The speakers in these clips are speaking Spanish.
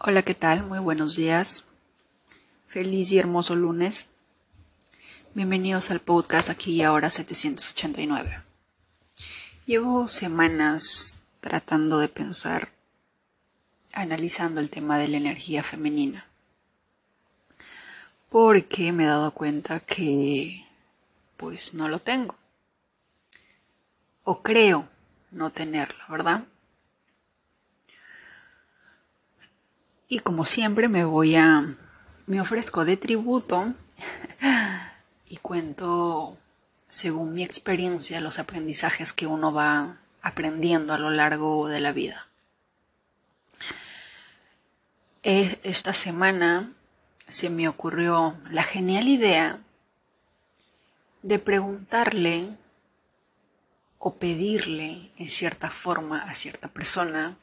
Hola, ¿qué tal? Muy buenos días. Feliz y hermoso lunes. Bienvenidos al podcast aquí y ahora 789. Llevo semanas tratando de pensar, analizando el tema de la energía femenina. Porque me he dado cuenta que pues no lo tengo. O creo no tenerlo, ¿verdad? Y como siempre me voy a, me ofrezco de tributo y cuento según mi experiencia los aprendizajes que uno va aprendiendo a lo largo de la vida. E, esta semana se me ocurrió la genial idea de preguntarle o pedirle en cierta forma a cierta persona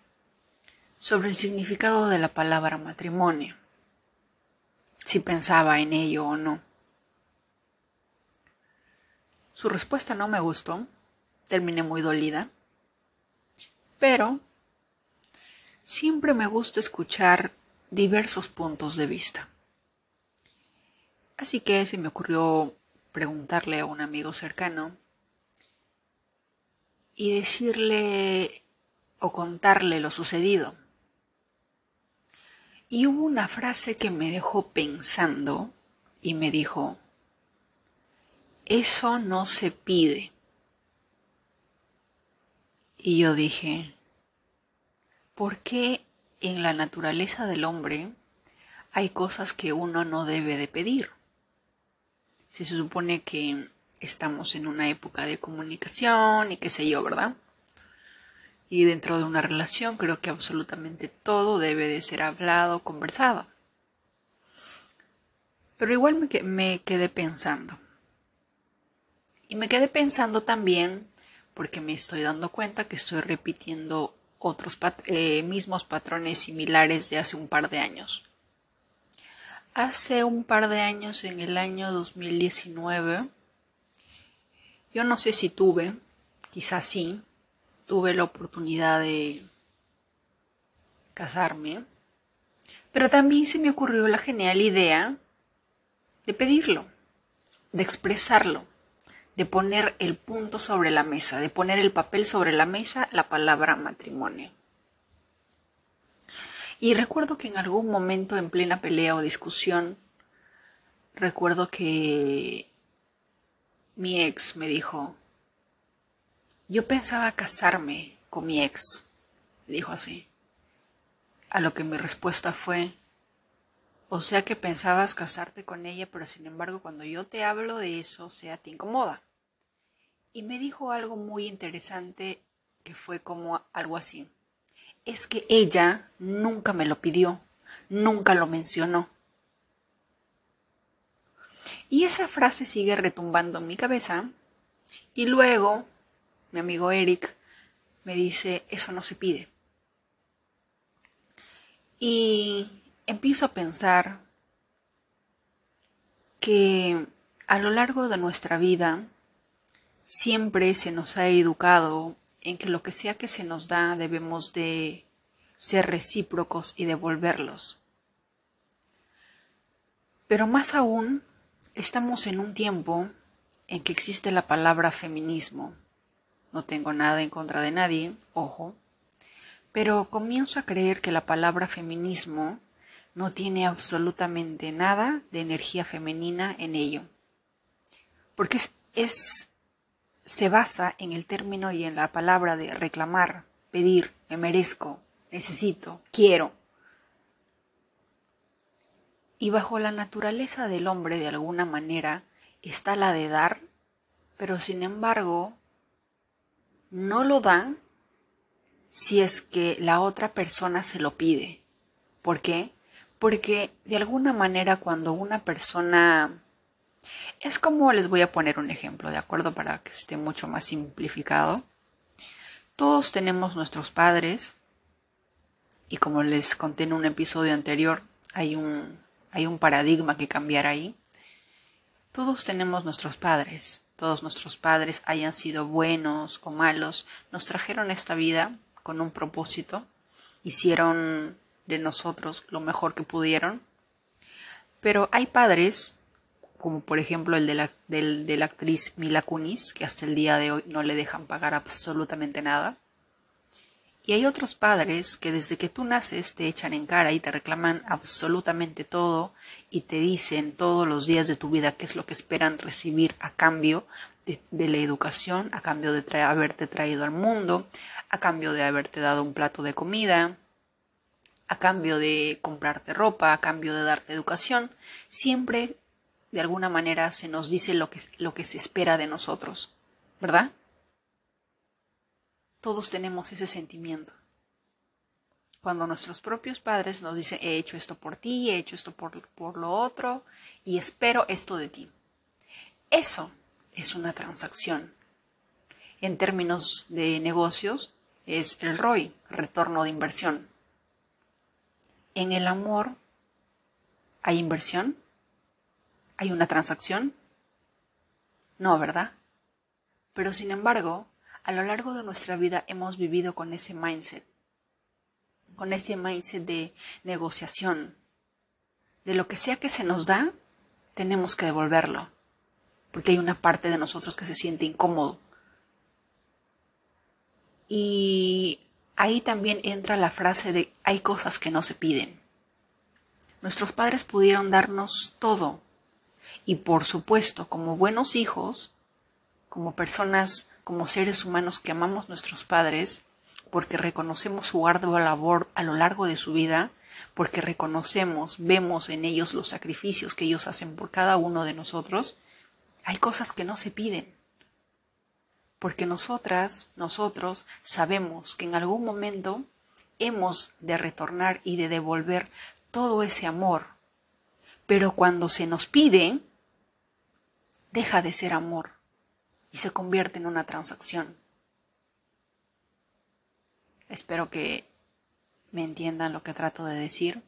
sobre el significado de la palabra matrimonio, si pensaba en ello o no. Su respuesta no me gustó, terminé muy dolida, pero siempre me gusta escuchar diversos puntos de vista. Así que se me ocurrió preguntarle a un amigo cercano y decirle o contarle lo sucedido. Y hubo una frase que me dejó pensando y me dijo, eso no se pide. Y yo dije, ¿por qué en la naturaleza del hombre hay cosas que uno no debe de pedir? Se supone que estamos en una época de comunicación y qué sé yo, ¿verdad? Y dentro de una relación creo que absolutamente todo debe de ser hablado, conversado. Pero igual me, quedé pensando. Y me quedé pensando también porque me estoy dando cuenta que estoy repitiendo otros eh, mismos patrones similares de hace un par de años. Hace un par de años, en el año 2019, yo no sé si tuve, quizás sí, tuve la oportunidad de casarme, pero también se me ocurrió la genial idea de pedirlo, de expresarlo, de poner el punto sobre la mesa, de poner el papel sobre la mesa, la palabra matrimonio. Y recuerdo que en algún momento en plena pelea o discusión, recuerdo que mi ex me dijo, yo pensaba casarme con mi ex, dijo así. A lo que mi respuesta fue, o sea que pensabas casarte con ella, pero sin embargo cuando yo te hablo de eso, o sea, te incomoda. Y me dijo algo muy interesante que fue como algo así. Es que ella nunca me lo pidió, nunca lo mencionó. Y esa frase sigue retumbando en mi cabeza. Y luego mi amigo Eric, me dice, eso no se pide. Y empiezo a pensar que a lo largo de nuestra vida siempre se nos ha educado en que lo que sea que se nos da debemos de ser recíprocos y devolverlos. Pero más aún, estamos en un tiempo en que existe la palabra feminismo no tengo nada en contra de nadie, ojo, pero comienzo a creer que la palabra feminismo no tiene absolutamente nada de energía femenina en ello. Porque es, se basa en el término y en la palabra de reclamar, pedir, me merezco, necesito, quiero. Y bajo la naturaleza del hombre de alguna manera está la de dar, pero sin embargo no lo dan si es que la otra persona se lo pide. ¿Por qué? Porque de alguna manera cuando una persona... Es como les voy a poner un ejemplo, ¿de acuerdo? Para que esté mucho más simplificado. Todos tenemos nuestros padres y como les conté en un episodio anterior, hay un, hay un paradigma que cambiar ahí. Todos tenemos nuestros padres todos nuestros padres hayan sido buenos o malos, nos trajeron esta vida con un propósito, hicieron de nosotros lo mejor que pudieron. Pero hay padres, como por ejemplo el de la, de la actriz Mila Kunis, que hasta el día de hoy no le dejan pagar absolutamente nada. Y hay otros padres que desde que tú naces te echan en cara y te reclaman absolutamente todo y te dicen todos los días de tu vida qué es lo que esperan recibir a cambio de, la educación, a cambio de haberte traído al mundo, a cambio de haberte dado un plato de comida, a cambio de comprarte ropa, a cambio de darte educación. Siempre, de alguna manera, se nos dice lo que, lo que se espera de nosotros, ¿verdad? Todos tenemos ese sentimiento. Cuando nuestros propios padres nos dicen, he hecho esto por ti, he hecho esto por, por lo otro, y espero esto de ti. Eso es una transacción. En términos de negocios, es el ROI, retorno de inversión. En el amor, ¿hay inversión? ¿Hay una transacción? No, ¿verdad? Pero sin embargo, a lo largo de nuestra vida hemos vivido con ese mindset, con ese mindset de negociación. De lo que sea que se nos da, tenemos que devolverlo, porque hay una parte de nosotros que se siente incómodo. Y ahí también entra la frase de hay cosas que no se piden. Nuestros padres pudieron darnos todo. Y por supuesto, como buenos hijos, como personas, como seres humanos que amamos nuestros padres, porque reconocemos su ardua labor a lo largo de su vida, porque reconocemos, vemos en ellos los sacrificios que ellos hacen por cada uno de nosotros, hay cosas que no se piden. Porque nosotras, nosotros, sabemos que en algún momento hemos de retornar y de devolver todo ese amor. Pero cuando se nos pide, deja de ser amor y se convierte en una transacción. Espero que me entiendan lo que trato de decir.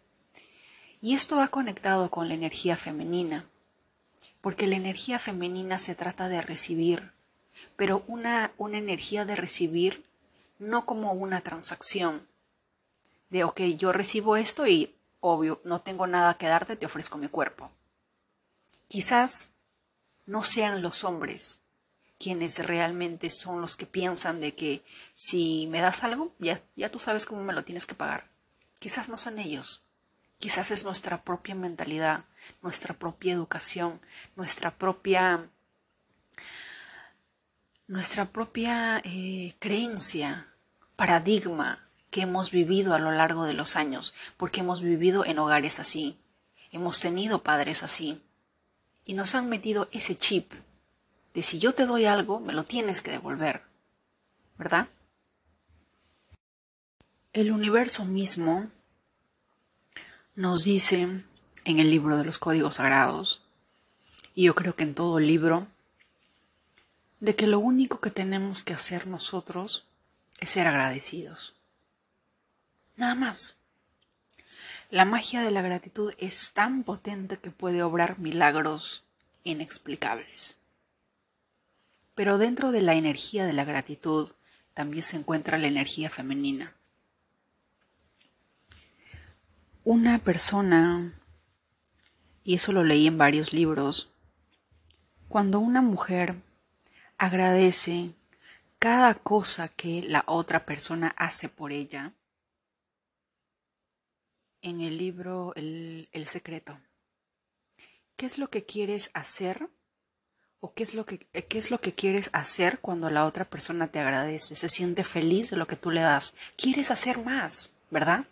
Y esto va conectado con la energía femenina, porque la energía femenina se trata de recibir, pero una, una energía de recibir no como una transacción, de, ok, yo recibo esto y, obvio, no tengo nada que darte, te ofrezco mi cuerpo. Quizás no sean los hombres quienes realmente son los que piensan de que si me das algo, ya, ya tú sabes cómo me lo tienes que pagar. Quizás no son ellos. Quizás es nuestra propia mentalidad, nuestra propia educación, nuestra propia nuestra propia eh, creencia, paradigma que hemos vivido a lo largo de los años, porque hemos vivido en hogares así, hemos tenido padres así, y nos han metido ese chip de si yo te doy algo, me lo tienes que devolver, ¿verdad? El universo mismo nos dice en el libro de los códigos sagrados, y yo creo que en todo libro, de que lo único que tenemos que hacer nosotros es ser agradecidos. Nada más. La magia de la gratitud es tan potente que puede obrar milagros inexplicables. Pero dentro de la energía de la gratitud también se encuentra la energía femenina. Una persona, y eso lo leí en varios libros, cuando una mujer agradece cada cosa que la otra persona hace por ella, en el libro El, el secreto, ¿qué es lo que quieres hacer o qué es lo que qué es lo que quieres hacer cuando la otra persona te agradece, se siente feliz de lo que tú le das. Quieres hacer más, ¿verdad?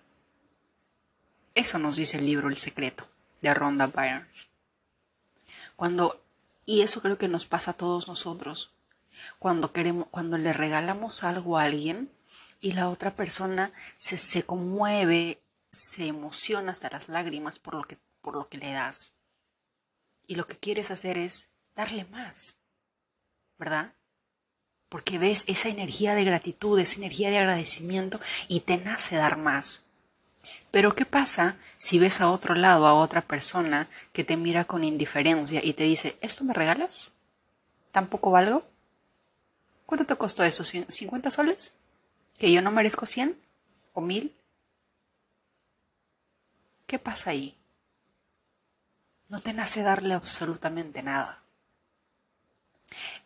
Eso nos dice el libro El secreto de Rhonda Byrnes. Cuando y eso creo que nos pasa a todos nosotros. Cuando queremos cuando le regalamos algo a alguien y la otra persona se, se conmueve, se emociona hasta las lágrimas por lo que por lo que le das. Y lo que quieres hacer es darle más, ¿verdad? Porque ves esa energía de gratitud, esa energía de agradecimiento y te nace dar más. Pero ¿qué pasa si ves a otro lado a otra persona que te mira con indiferencia y te dice, ¿esto me regalas? ¿Tampoco valgo? ¿Cuánto te costó eso? ¿50 soles? cuánto te costó eso 50 soles que yo no merezco 100 o 1000? ¿Qué pasa ahí? No te nace darle absolutamente nada.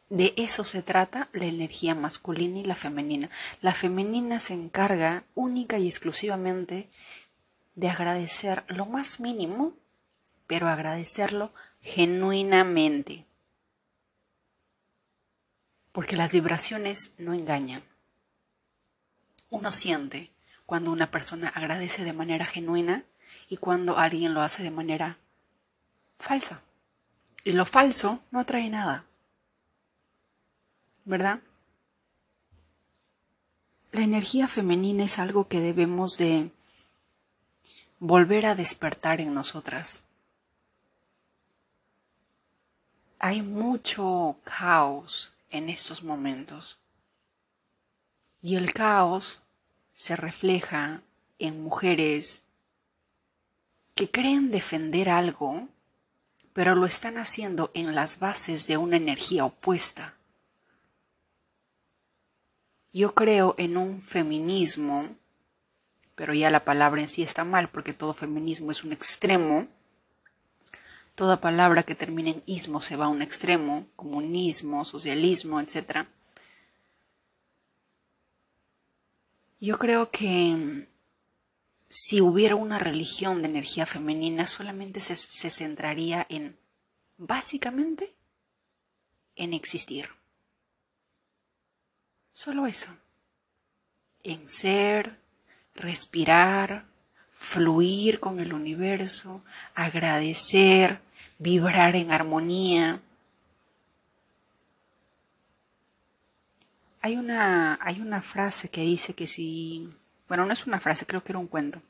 De eso se trata la energía masculina y la femenina. La femenina se encarga única y exclusivamente de agradecer lo más mínimo, pero agradecerlo genuinamente. Porque las vibraciones no engañan. Uno siente cuando una persona agradece de manera genuina y cuando alguien lo hace de manera falsa. Y lo falso no atrae nada. ¿Verdad? La energía femenina es algo que debemos de volver a despertar en nosotras. Hay mucho caos en estos momentos. Y el caos se refleja en mujeres que creen defender algo, pero lo están haciendo en las bases de una energía opuesta. Yo creo en un feminismo, pero ya la palabra en sí está mal porque todo feminismo es un extremo. Toda palabra que termine en ismo se va a un extremo, comunismo, socialismo, etc. Yo creo que si hubiera una religión de energía femenina, solamente se, centraría en, básicamente, en existir. Solo eso. En ser, respirar, fluir con el universo, agradecer, vibrar en armonía. Hay una, hay una frase que dice que si bueno, no es una frase, creo que era un cuento.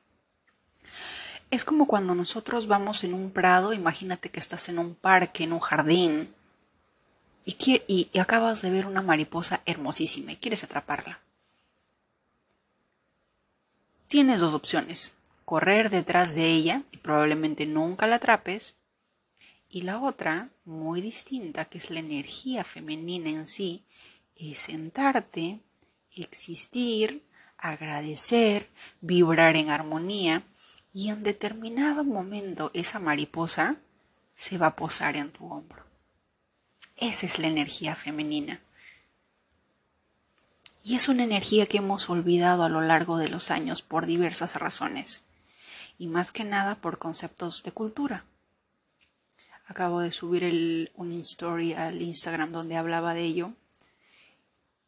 Es como cuando nosotros vamos en un prado, imagínate que estás en un parque, en un jardín, y, acabas de ver una mariposa hermosísima y quieres atraparla. Tienes dos opciones, correr detrás de ella y probablemente nunca la atrapes, y la otra, muy distinta, que es la energía femenina en sí, es sentarte, existir, agradecer, vibrar en armonía y en determinado momento esa mariposa se va a posar en tu hombro. Esa es la energía femenina. Y es una energía que hemos olvidado a lo largo de los años por diversas razones, y más que nada por conceptos de cultura. Acabo de subir un story al Instagram donde hablaba de ello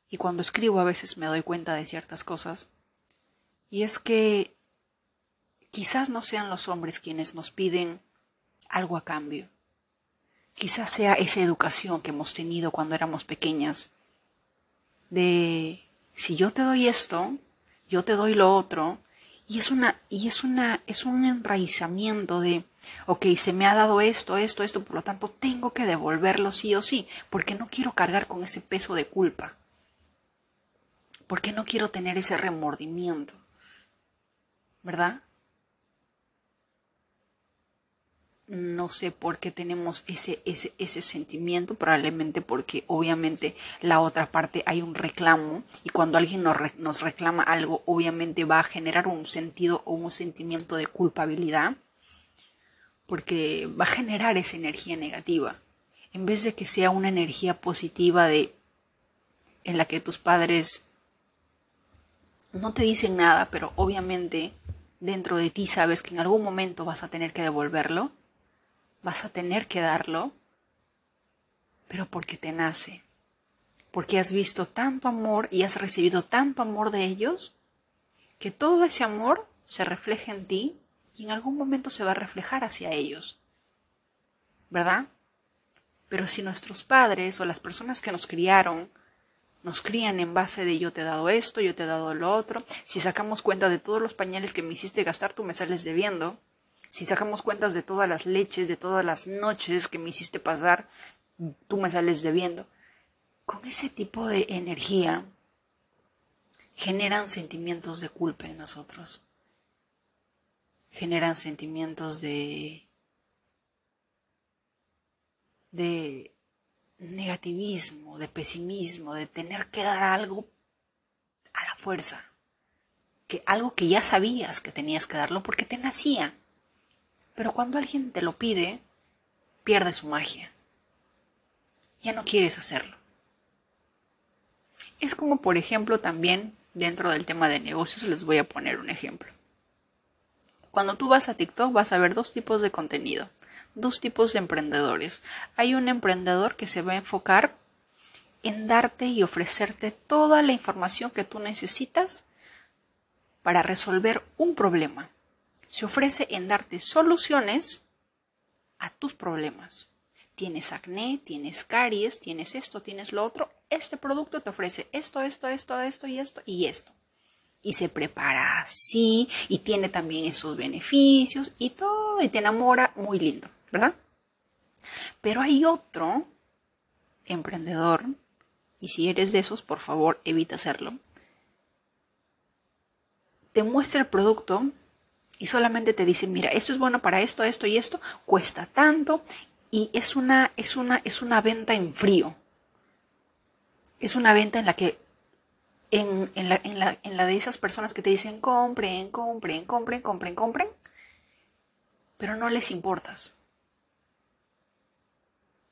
y cuando escribo a veces me doy cuenta de ciertas cosas. Y es que quizás no sean los hombres quienes nos piden algo a cambio. Quizás sea esa educación que hemos tenido cuando éramos pequeñas. De si yo te doy esto, yo te doy lo otro, y es una, y es una, es un enraizamiento de, ok, se me ha dado esto, esto, esto, por lo tanto tengo que devolverlo sí o sí, porque no quiero cargar con ese peso de culpa porque no quiero tener ese remordimiento, ¿verdad? No sé por qué tenemos ese, ese, ese sentimiento, probablemente porque obviamente la otra parte hay un reclamo y cuando alguien nos, nos reclama algo, obviamente va a generar un sentido o un sentimiento de culpabilidad, porque va a generar esa energía negativa, en vez de que sea una energía positiva de en la que tus padres no te dicen nada, pero obviamente dentro de ti sabes que en algún momento vas a tener que devolverlo, vas a tener que darlo, pero porque te nace, porque has visto tanto amor y has recibido tanto amor de ellos, que todo ese amor se refleja en ti y en algún momento se va a reflejar hacia ellos. ¿Verdad? Pero si nuestros padres o las personas que nos criaron nos crían en base de yo te he dado esto, yo te he dado lo otro. Si sacamos cuenta de todos los pañales que me hiciste gastar, tú me sales debiendo. Si sacamos cuentas de todas las leches, de todas las noches que me hiciste pasar, tú me sales debiendo. Con ese tipo de energía generan sentimientos de culpa en nosotros. Generan sentimientos de de negativismo, de pesimismo, de tener que dar algo a la fuerza, que algo que ya sabías que tenías que darlo porque te nacía. Pero cuando alguien te lo pide, pierde su magia. Ya no quieres hacerlo. Es como, por ejemplo, también dentro del tema de negocios, les voy a poner un ejemplo. Cuando tú vas a TikTok vas a ver dos tipos de contenido, dos tipos de emprendedores. Hay un emprendedor que se va a enfocar en darte y ofrecerte toda la información que tú necesitas para resolver un problema. Se ofrece en darte soluciones a tus problemas. Tienes acné, tienes caries, tienes esto, tienes lo otro. Este producto te ofrece esto, esto, esto, esto y esto y esto. Y se prepara así y tiene también esos beneficios y todo y te enamora muy lindo, ¿verdad? Pero hay otro emprendedor y si eres de esos, por favor, evita hacerlo. Te muestra el producto y solamente te dice, mira, esto es bueno para esto, esto y esto, cuesta tanto y es una, es una, es una venta en frío. Es una venta en la que, en, la, en, la, en la de esas personas que te dicen, compren, compren, compren, compren, compren, pero no les importas.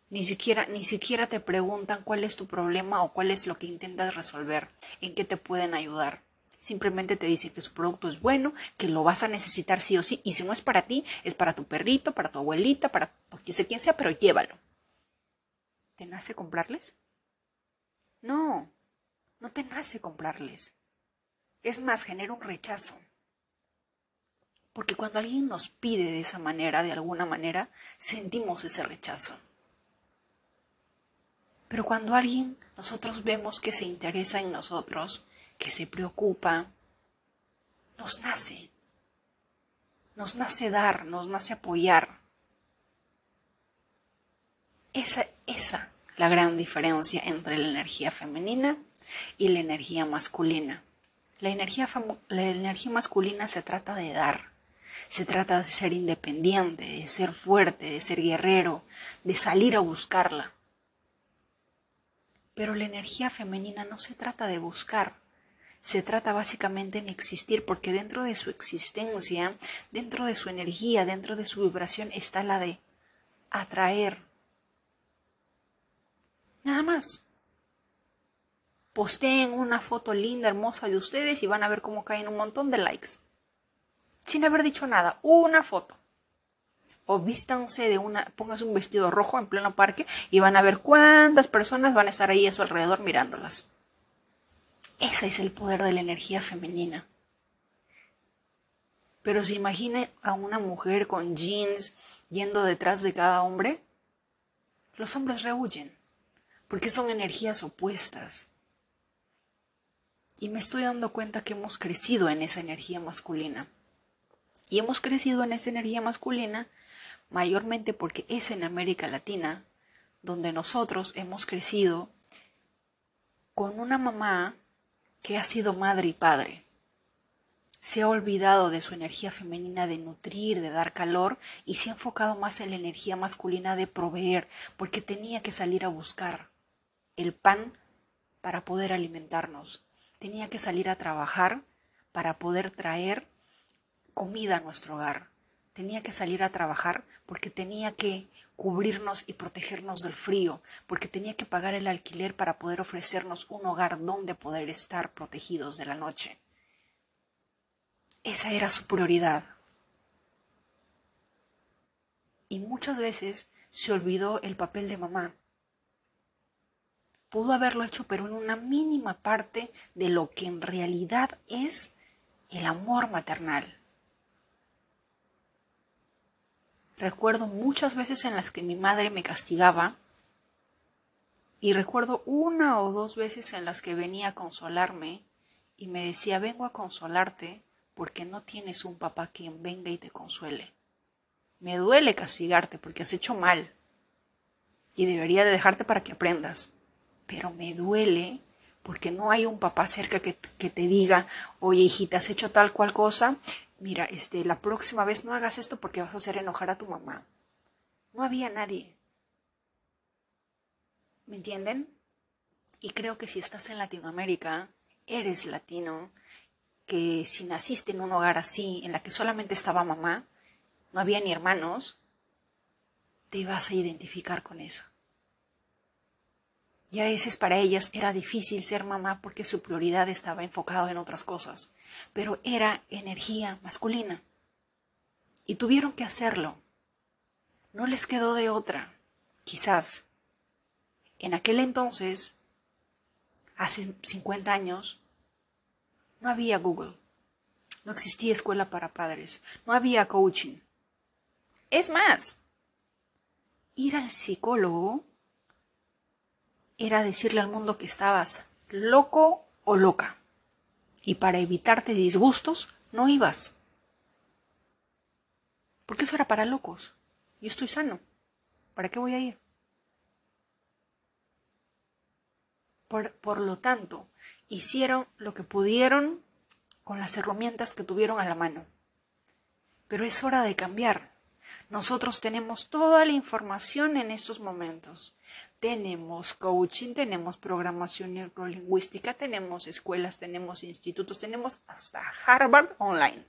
Ni siquiera, ni siquiera te preguntan cuál es tu problema o cuál es lo que intentas resolver, en qué te pueden ayudar. Simplemente te dicen que su producto es bueno, que lo vas a necesitar sí o sí, y si no es para ti, es para tu perrito, para tu abuelita, para quien sea quien sea, pero llévalo. ¿Te nace comprarles? No, no te nace comprarles. Es más, genera un rechazo. Porque cuando alguien nos pide de esa manera, de alguna manera, sentimos ese rechazo. Pero cuando alguien nosotros vemos que se interesa en nosotros, que se preocupa, nos nace. Nos nace dar, nos nace apoyar. Esa, esa la gran diferencia entre la energía femenina y la energía masculina. La energía, la energía masculina se trata de dar, se trata de ser independiente, de ser fuerte, de ser guerrero, de salir a buscarla. Pero la energía femenina no se trata de buscar, se trata básicamente en existir, porque dentro de su existencia, dentro de su energía, dentro de su vibración está la de atraer. Nada más. Posteen una foto linda, hermosa de ustedes y van a ver cómo caen un montón de likes. Sin haber dicho nada, una foto o vístanse de una, pónganse un vestido rojo en pleno parque y van a ver cuántas personas van a estar ahí a su alrededor mirándolas. Ese es el poder de la energía femenina. Pero se imagine a una mujer con jeans yendo detrás de cada hombre, los hombres rehuyen, porque son energías opuestas. Y me estoy dando cuenta que hemos crecido en esa energía masculina. Y hemos crecido en esa energía masculina mayormente porque es en América Latina donde nosotros hemos crecido con una mamá que ha sido madre y padre. Se ha olvidado de su energía femenina de nutrir, de dar calor, y se ha enfocado más en la energía masculina de proveer, porque tenía que salir a buscar el pan para poder alimentarnos. Tenía que salir a trabajar para poder traer comida a nuestro hogar. Tenía que salir a trabajar porque tenía que cubrirnos y protegernos del frío, porque tenía que pagar el alquiler para poder ofrecernos un hogar donde poder estar protegidos de la noche. Esa era su prioridad. Y muchas veces se olvidó el papel de mamá. Pudo haberlo hecho, pero en una mínima parte de lo que en realidad es el amor maternal. Recuerdo muchas veces en las que mi madre me castigaba y recuerdo una o dos veces en las que venía a consolarme y me decía vengo a consolarte porque no tienes un papá quien venga y te consuele. Me duele castigarte porque has hecho mal y debería de dejarte para que aprendas. Pero me duele porque no hay un papá cerca que, que, te diga, oye hijita, has hecho tal cual cosa, mira, este, la próxima vez no hagas esto porque vas a hacer enojar a tu mamá. No había nadie. ¿Me entienden? Y creo que si estás en Latinoamérica, eres latino, que si naciste en un hogar así, en la que solamente estaba mamá, no había ni hermanos, te ibas a identificar con eso. Y a veces para ellas era difícil ser mamá porque su prioridad estaba enfocada en otras cosas, pero era energía masculina. Y tuvieron que hacerlo. No les quedó de otra. Quizás en aquel entonces, hace 50 años, no había Google, no existía escuela para padres, no había coaching. Es más, ir al psicólogo era decirle al mundo que estabas loco o loca. Y para evitarte disgustos, no ibas. Porque eso era para locos. Yo estoy sano. ¿Para qué voy a ir? Por, por, lo tanto, hicieron lo que pudieron con las herramientas que tuvieron a la mano. Pero es hora de cambiar. Nosotros tenemos toda la información en estos momentos. Tenemos coaching, tenemos programación neurolingüística, tenemos escuelas, tenemos institutos, tenemos hasta Harvard Online.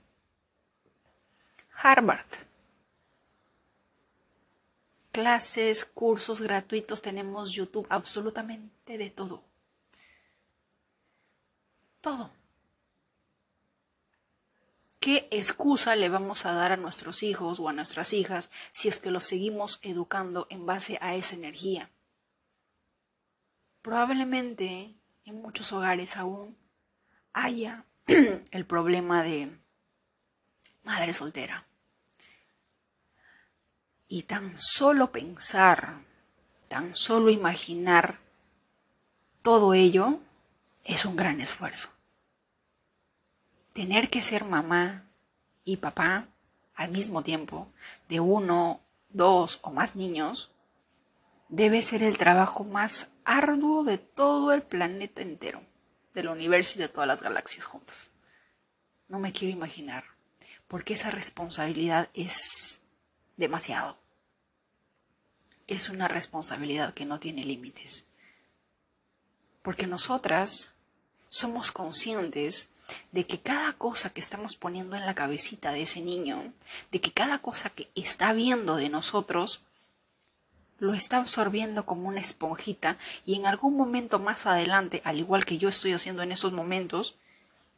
Harvard. Clases, cursos gratuitos, tenemos YouTube, absolutamente de todo. Todo. ¿Qué excusa le vamos a dar a nuestros hijos o a nuestras hijas si es que los seguimos educando en base a esa energía? Probablemente en muchos hogares aún haya el problema de madre soltera. Y tan solo pensar, tan solo imaginar todo ello es un gran esfuerzo tener que ser mamá y papá al mismo tiempo de uno, dos o más niños debe ser el trabajo más arduo de todo el planeta entero, del universo y de todas las galaxias juntas. No me quiero imaginar, porque esa responsabilidad es demasiado. Es una responsabilidad que no tiene límites. Porque nosotras somos conscientes de que cada cosa que estamos poniendo en la cabecita de ese niño, de que cada cosa que está viendo de nosotros, lo está absorbiendo como una esponjita y en algún momento más adelante, al igual que yo estoy haciendo en esos momentos,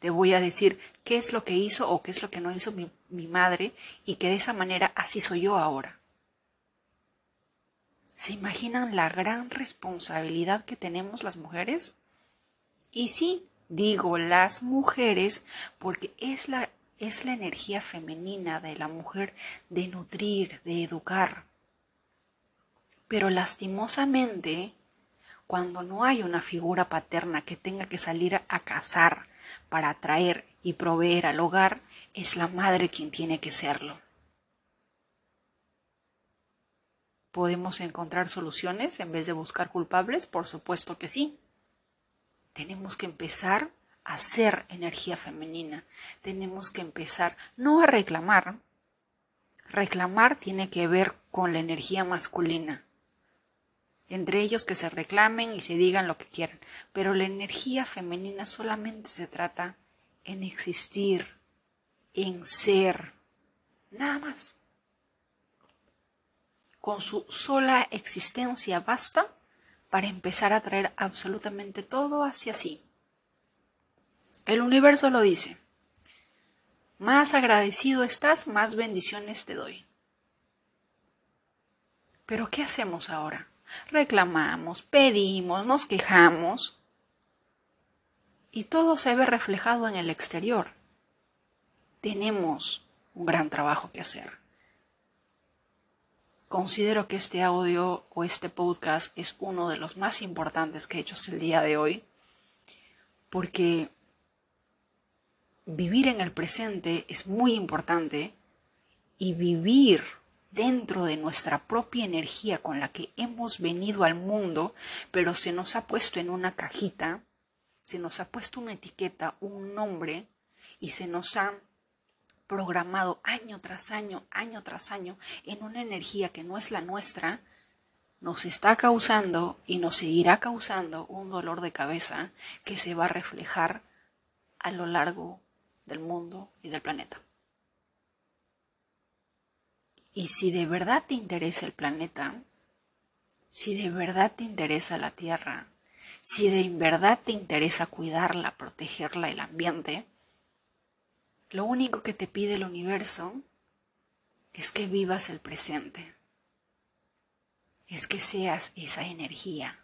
te voy a decir qué es lo que hizo o qué es lo que no hizo mi, mi madre y que de esa manera así soy yo ahora. ¿Se imaginan la gran responsabilidad que tenemos las mujeres? Y sí, Digo las mujeres porque es la, es la energía femenina de la mujer de nutrir, de educar. Pero lastimosamente, cuando no hay una figura paterna que tenga que salir a cazar para atraer y proveer al hogar, es la madre quien tiene que serlo. ¿Podemos encontrar soluciones en vez de buscar culpables? Por supuesto que sí tenemos que empezar a ser energía femenina. Tenemos que empezar no a reclamar. Reclamar tiene que ver con la energía masculina. Entre ellos que se reclamen y se digan lo que quieran. Pero la energía femenina solamente se trata en existir, en ser. Nada más. Con su sola existencia basta para empezar a traer absolutamente todo hacia sí. El universo lo dice. Más agradecido estás, más bendiciones te doy. Pero ¿qué hacemos ahora? Reclamamos, pedimos, nos quejamos y todo se ve reflejado en el exterior. Tenemos un gran trabajo que hacer. Considero que este audio o este podcast es uno de los más importantes que he hecho el día de hoy, porque vivir en el presente es muy importante y vivir dentro de nuestra propia energía con la que hemos venido al mundo, pero se nos ha puesto en una cajita, se nos ha puesto una etiqueta, un nombre, y se nos ha programado año tras año, año tras año, en una energía que no es la nuestra, nos está causando y nos seguirá causando un dolor de cabeza que se va a reflejar a lo largo del mundo y del planeta. Y si de verdad te interesa el planeta, si de verdad te interesa la Tierra, si de verdad te interesa cuidarla, protegerla, el ambiente, lo único que te pide el universo es que vivas el presente, es que seas esa energía.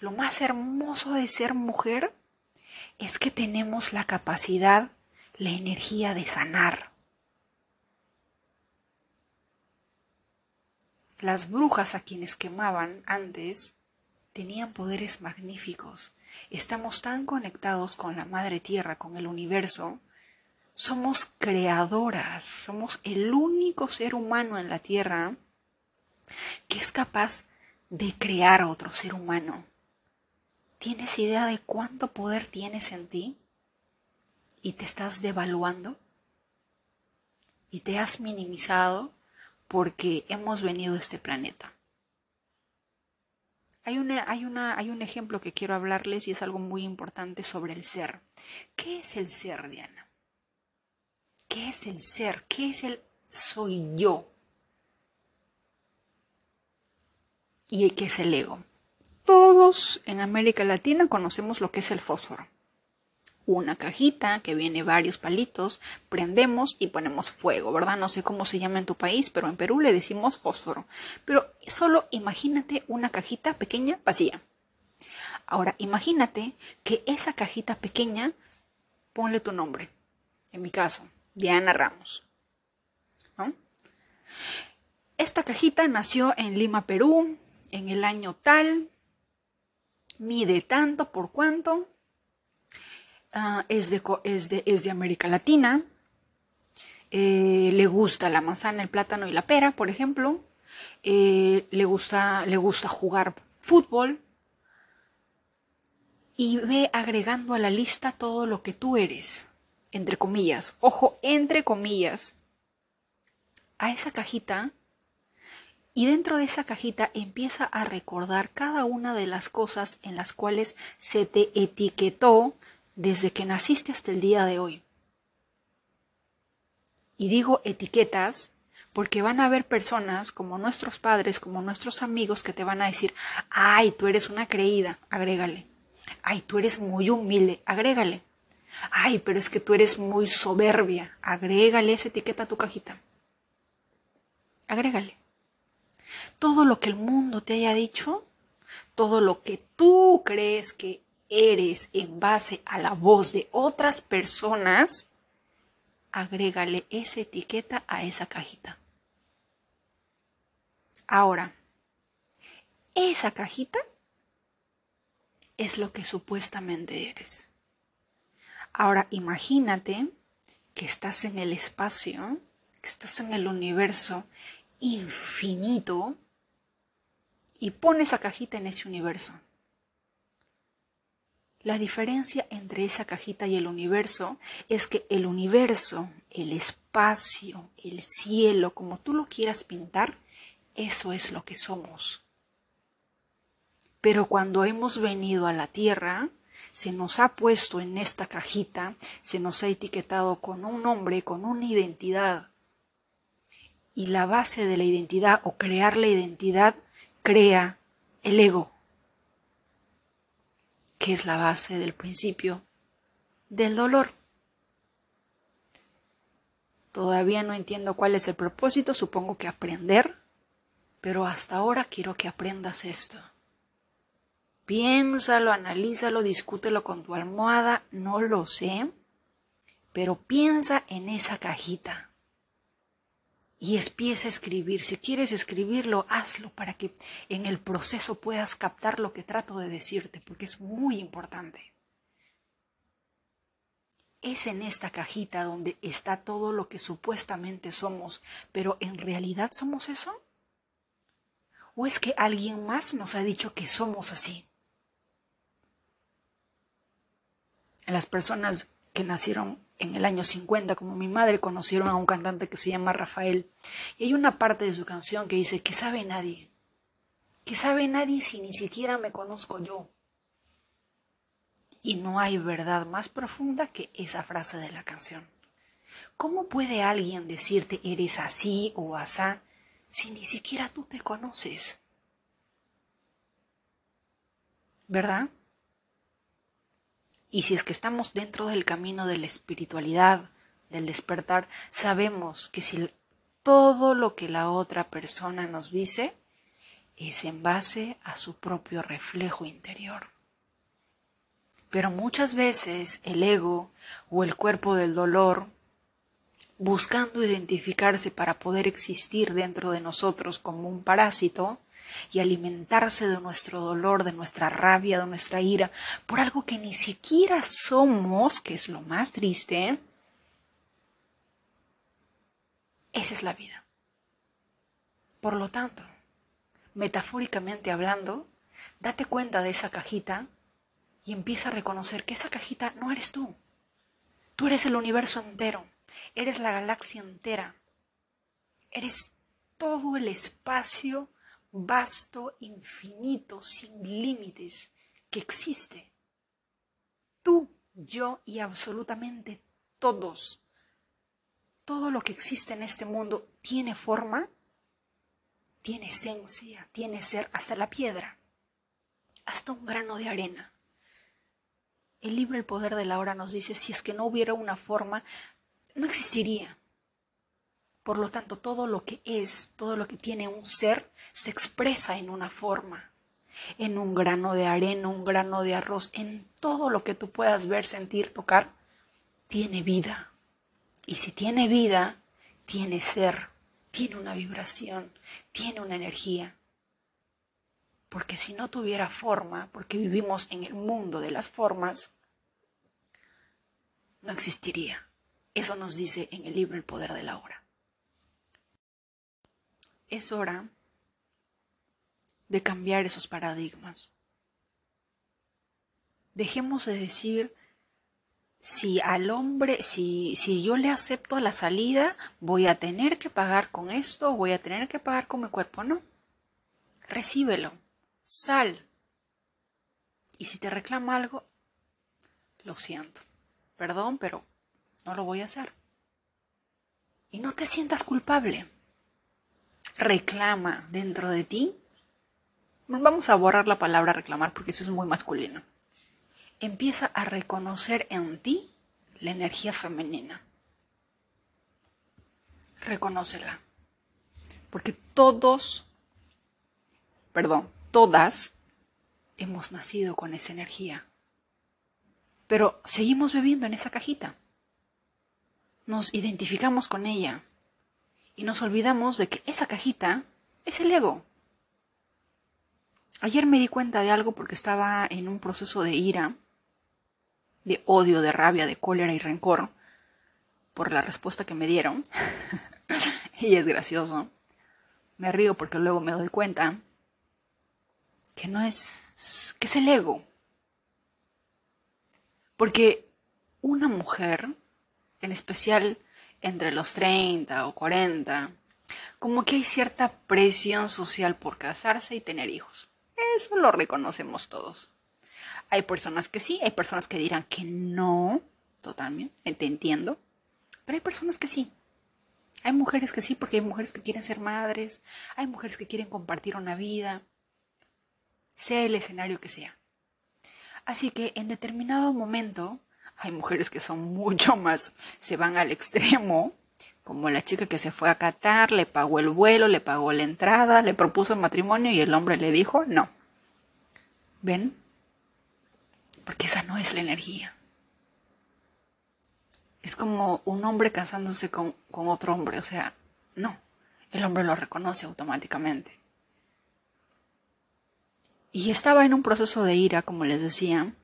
Lo más hermoso de ser mujer es que tenemos la capacidad, la energía de sanar. Las brujas a quienes quemaban antes tenían poderes magníficos. Estamos tan conectados con la Madre Tierra, con el universo. Somos creadoras, somos el único ser humano en la Tierra que es capaz de crear otro ser humano. ¿Tienes idea de cuánto poder tienes en ti? ¿Y te estás devaluando? ¿Y te has minimizado porque hemos venido a este planeta? Hay, una, hay, una, hay un ejemplo que quiero hablarles y es algo muy importante sobre el ser. ¿Qué es el ser, Diana? ¿Qué es el ser? ¿Qué es el soy yo? ¿Y qué es el ego? Todos en América Latina conocemos lo que es el fósforo una cajita que viene varios palitos, prendemos y ponemos fuego, ¿verdad? No sé cómo se llama en tu país, pero en Perú le decimos fósforo. Pero solo imagínate una cajita pequeña vacía. Ahora, imagínate que esa cajita pequeña, ponle tu nombre. En mi caso, Diana Ramos. Esta cajita nació en Lima, Perú, en el año tal, mide tanto por cuánto, Ah, es, de, es, de, es, de, América Latina, eh, le gusta la manzana, el plátano y la pera, por ejemplo, eh, le, gusta, le gusta jugar fútbol. Y ve agregando a la lista todo lo que tú eres, entre comillas, ojo, entre comillas, a esa cajita. Y dentro de esa cajita empieza a recordar cada una de las cosas en las cuales se te etiquetó desde que naciste hasta el día de hoy. Y digo etiquetas porque van a haber personas como nuestros padres, como nuestros amigos que te van a decir, ay, tú eres una creída, agrégale. Ay, tú eres muy humilde, agrégale. Ay, pero es que tú eres muy soberbia, agrégale esa etiqueta a tu cajita. Agrégale. Todo lo que el mundo te haya dicho, todo lo que tú crees que eres en base a la voz de otras personas, agrégale esa etiqueta a esa cajita. Ahora, esa cajita es lo que supuestamente eres. Ahora imagínate que estás en el espacio, que estás en el universo infinito y pones esa cajita en ese universo. La diferencia entre esa cajita y el universo es que el universo, el espacio, el cielo, como tú lo quieras pintar, eso es lo que somos. Pero cuando hemos venido a la Tierra, se nos ha puesto en esta cajita, se nos ha etiquetado con un nombre, con una identidad. Y la base de la identidad o crear la identidad crea el ego que es la base del principio del dolor. Todavía no entiendo cuál es el propósito, supongo que aprender, pero hasta ahora quiero que aprendas esto. Piénsalo, analízalo, discútelo con tu almohada, no lo sé, pero piensa en esa cajita y empieza a escribir. Si quieres escribirlo, hazlo para que en el proceso puedas captar lo que trato de decirte, porque es muy importante. Es en esta cajita donde está todo lo que supuestamente somos, pero ¿en realidad somos eso? ¿O es que alguien más nos ha dicho que somos así? Las personas que nacieron en el año 50, como mi madre, conocieron a un cantante que se llama Rafael. Y hay una parte de su canción que dice, que sabe nadie. Que sabe nadie si ni siquiera me conozco yo. Y no hay verdad más profunda que esa frase de la canción. ¿Cómo puede alguien decirte eres así o asá si ni siquiera tú te conoces? ¿Verdad? Y si es que estamos dentro del camino de la espiritualidad, del despertar, sabemos que si todo lo que la otra persona nos dice es en base a su propio reflejo interior. Pero muchas veces el ego o el cuerpo del dolor, buscando identificarse para poder existir dentro de nosotros como un parásito, y alimentarse de nuestro dolor, de nuestra rabia, de nuestra ira, por algo que ni siquiera somos, que es lo más triste, esa es la vida. Por lo tanto, metafóricamente hablando, date cuenta de esa cajita y empieza a reconocer que esa cajita no eres tú. Tú eres el universo entero, eres la galaxia entera, eres todo el espacio vasto, infinito, sin límites, que existe. Tú, yo y absolutamente todos. Todo lo que existe en este mundo tiene forma, tiene esencia, tiene ser hasta la piedra, hasta un grano de arena. El libro El Poder de la Hora nos dice, si es que no hubiera una forma, no existiría. Por lo tanto, todo lo que es, todo lo que tiene un ser, se expresa en una forma, en un grano de arena, un grano de arroz, en todo lo que tú puedas ver, sentir, tocar, tiene vida. Y si tiene vida, tiene ser, tiene una vibración, tiene una energía. Porque si no tuviera forma, porque vivimos en el mundo de las formas, no existiría. Eso nos dice en el libro El Poder de la Hora. Es hora de cambiar esos paradigmas. Dejemos de decir, si al hombre, si, si yo le acepto la salida, voy a tener que pagar con esto, voy a tener que pagar con mi cuerpo. No. Recíbelo. Sal. Y si te reclama algo, lo siento. Perdón, pero no lo voy a hacer. Y no te sientas culpable reclama dentro de ti, vamos a borrar la palabra reclamar porque eso es muy masculino. Empieza a reconocer en ti la energía femenina. Reconócela. Porque todos, perdón, todas hemos nacido con esa energía. Pero seguimos bebiendo en esa cajita. Nos identificamos con ella y nos olvidamos de que esa cajita es el ego. Ayer me di cuenta de algo porque estaba en un proceso de ira, de odio, de rabia, de cólera y rencor por la respuesta que me dieron. y es gracioso. Me río porque luego me doy cuenta que no es, que es el ego. Porque una mujer, en especial entre los 30 o 40, como que hay cierta presión social por casarse y tener hijos. Eso lo reconocemos todos. Hay personas que sí, hay personas que dirán que no, totalmente, te entiendo, pero hay personas que sí. Hay mujeres que sí, porque hay mujeres que quieren ser madres, hay mujeres que quieren compartir una vida, sea el escenario que sea. Así que en determinado momento hay mujeres que son mucho más, se van al extremo, como la chica que se fue a Qatar, le pagó el vuelo, le pagó la entrada, le propuso matrimonio y el hombre le dijo no. ¿Ven? Porque esa no es la energía. Es como un hombre casándose con, con otro hombre, o sea, no, el hombre lo reconoce automáticamente. Y estaba en un proceso de ira, como les decía,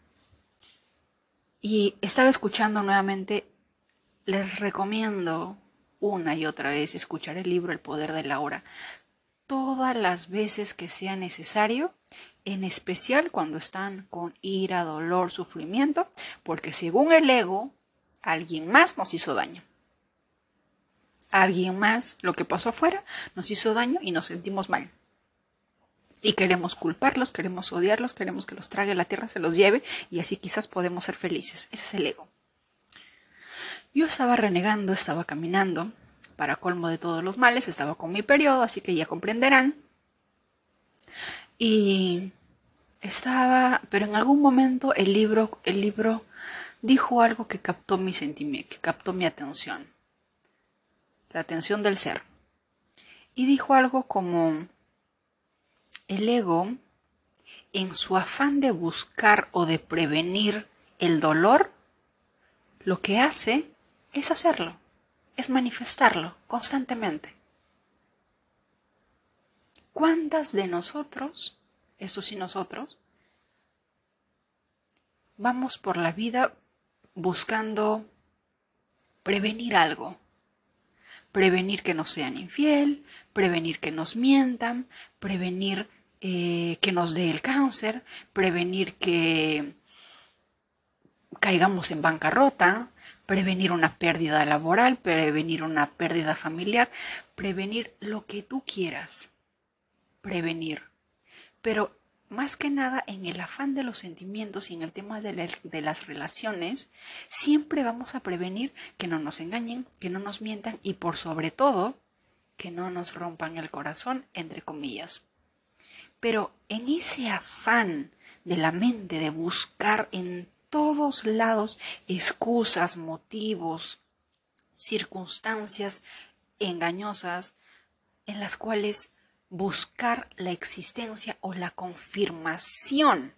y estaba escuchando nuevamente, les recomiendo una y otra vez escuchar el libro El poder de la hora, todas las veces que sea necesario, en especial cuando están con ira, dolor, sufrimiento, porque según el ego, alguien más nos hizo daño. Alguien más, lo que pasó afuera, nos hizo daño y nos sentimos mal y queremos culparlos, queremos odiarlos, queremos que los trague la tierra, se los lleve y así quizás podemos ser felices. Ese es el ego. Yo estaba renegando, estaba caminando, para colmo de todos los males, estaba con mi periodo, así que ya comprenderán. Y estaba, pero en algún momento el libro, el libro dijo algo que captó mi sentimiento, que captó mi atención, la atención del ser. Y dijo algo como, el ego, en su afán de buscar o de prevenir el dolor, lo que hace es hacerlo, es manifestarlo constantemente. ¿Cuántas de nosotros, estos y nosotros, vamos por la vida buscando prevenir algo? Prevenir que nos sean infiel, prevenir que nos mientan, prevenir eh, que nos dé el cáncer, prevenir que caigamos en bancarrota, prevenir una pérdida laboral, prevenir una pérdida familiar, prevenir lo que tú quieras. Prevenir. Pero más que nada en el afán de los sentimientos y en el tema de, de, las relaciones, siempre vamos a prevenir que no nos engañen, que no nos mientan y por sobre todo que no nos rompan el corazón, entre comillas. Pero en ese afán de la mente de buscar en todos lados excusas, motivos, circunstancias engañosas en las cuales buscar la existencia o la confirmación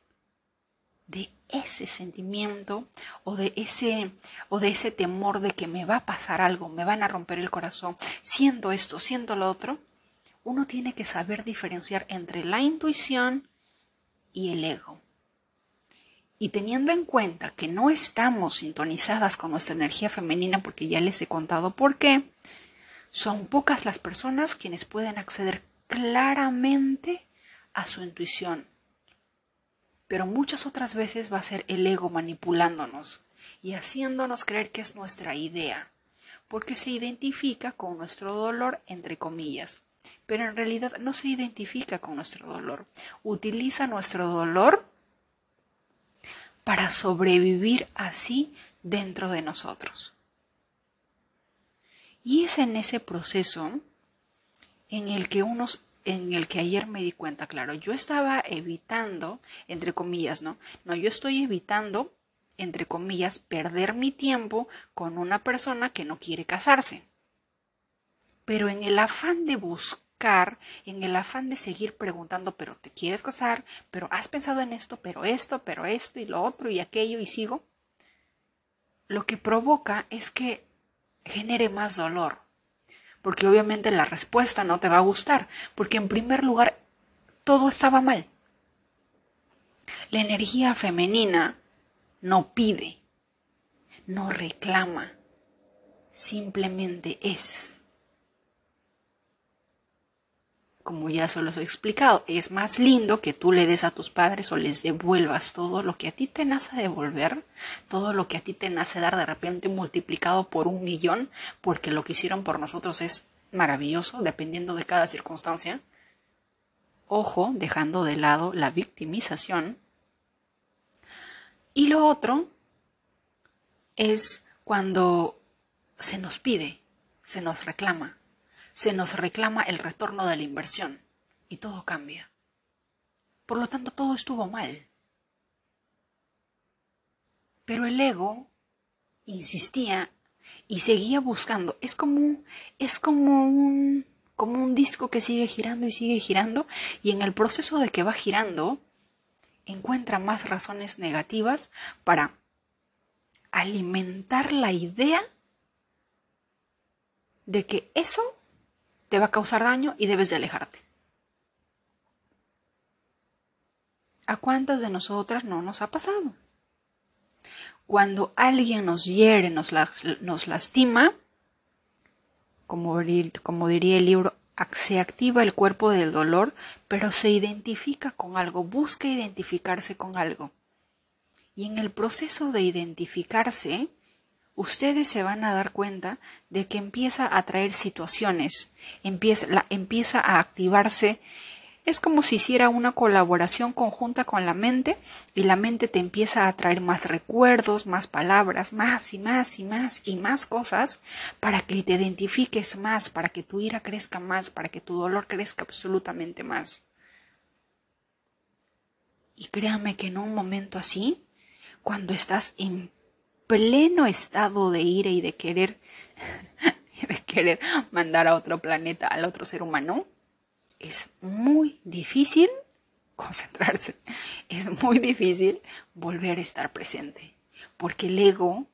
de ese sentimiento o de ese o de ese temor de que me va a pasar algo, me van a romper el corazón, siento esto, siento lo otro, uno tiene que saber diferenciar entre la intuición y el ego. Y teniendo en cuenta que no estamos sintonizadas con nuestra energía femenina, porque ya les he contado por qué, son pocas las personas quienes pueden acceder claramente a su intuición. Pero muchas otras veces va a ser el ego manipulándonos y haciéndonos creer que es nuestra idea, porque se identifica con nuestro dolor, entre comillas. Pero en realidad no se identifica con nuestro dolor. Utiliza nuestro dolor para sobrevivir así dentro de nosotros. Y es en ese proceso en el que unos en el que ayer me di cuenta, claro, yo estaba evitando, entre comillas, ¿no? No, yo estoy evitando, entre comillas, perder mi tiempo con una persona que no quiere casarse. Pero en el afán de buscar en el afán de seguir preguntando, pero te quieres casar, pero has pensado en esto, pero esto, pero esto y lo otro y aquello y sigo, lo que provoca es que genere más dolor. Porque obviamente la respuesta no te va a gustar, porque en primer lugar todo estaba mal. La energía femenina no pide, no reclama, simplemente es. Como ya se los he explicado, es más lindo que tú le des a tus padres o les devuelvas todo lo que a ti te nace devolver, todo lo que a ti te nace dar de repente multiplicado por un millón, porque lo que hicieron por nosotros es maravilloso, dependiendo de cada circunstancia. Ojo, dejando de lado la victimización. Y lo otro es cuando se nos pide, se nos reclama, se nos reclama el retorno de la inversión y todo cambia. Por lo tanto, todo estuvo mal. Pero el ego insistía y seguía buscando. Es como, es como un, como un disco que sigue girando y sigue girando y en el proceso de que va girando encuentra más razones negativas para alimentar la idea de que eso te va a causar daño y debes de alejarte. ¿A cuántas de nosotras no nos ha pasado? Cuando alguien nos hiere, nos, nos lastima, como, como diría el libro, se activa el cuerpo del dolor, pero se identifica con algo, busca identificarse con algo. Y en el proceso de identificarse, ustedes se van a dar cuenta de que empieza a traer situaciones, empieza, empieza a activarse Es como si hiciera una colaboración conjunta con la mente y la mente te empieza a traer más recuerdos, más palabras, más y más y más y más cosas para que te identifiques más, para que tu ira crezca más, para que tu dolor crezca absolutamente más. Y créame que en un momento así, cuando estás en pleno estado de ira y de querer de querer mandar a otro planeta, al otro ser humano, es muy difícil concentrarse, es muy difícil volver a estar presente, porque el ego,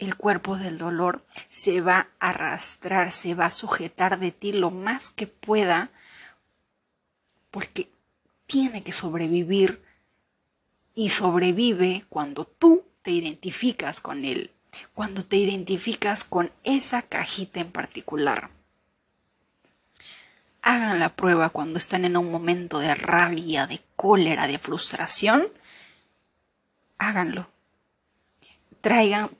el cuerpo del dolor, se va a arrastrar, se va a sujetar de ti lo más que pueda, porque tiene que sobrevivir y sobrevive cuando tú te identificas con él, cuando te identificas con esa cajita en particular hagan la prueba cuando están en un momento de rabia, de cólera, de frustración, háganlo. Traigan,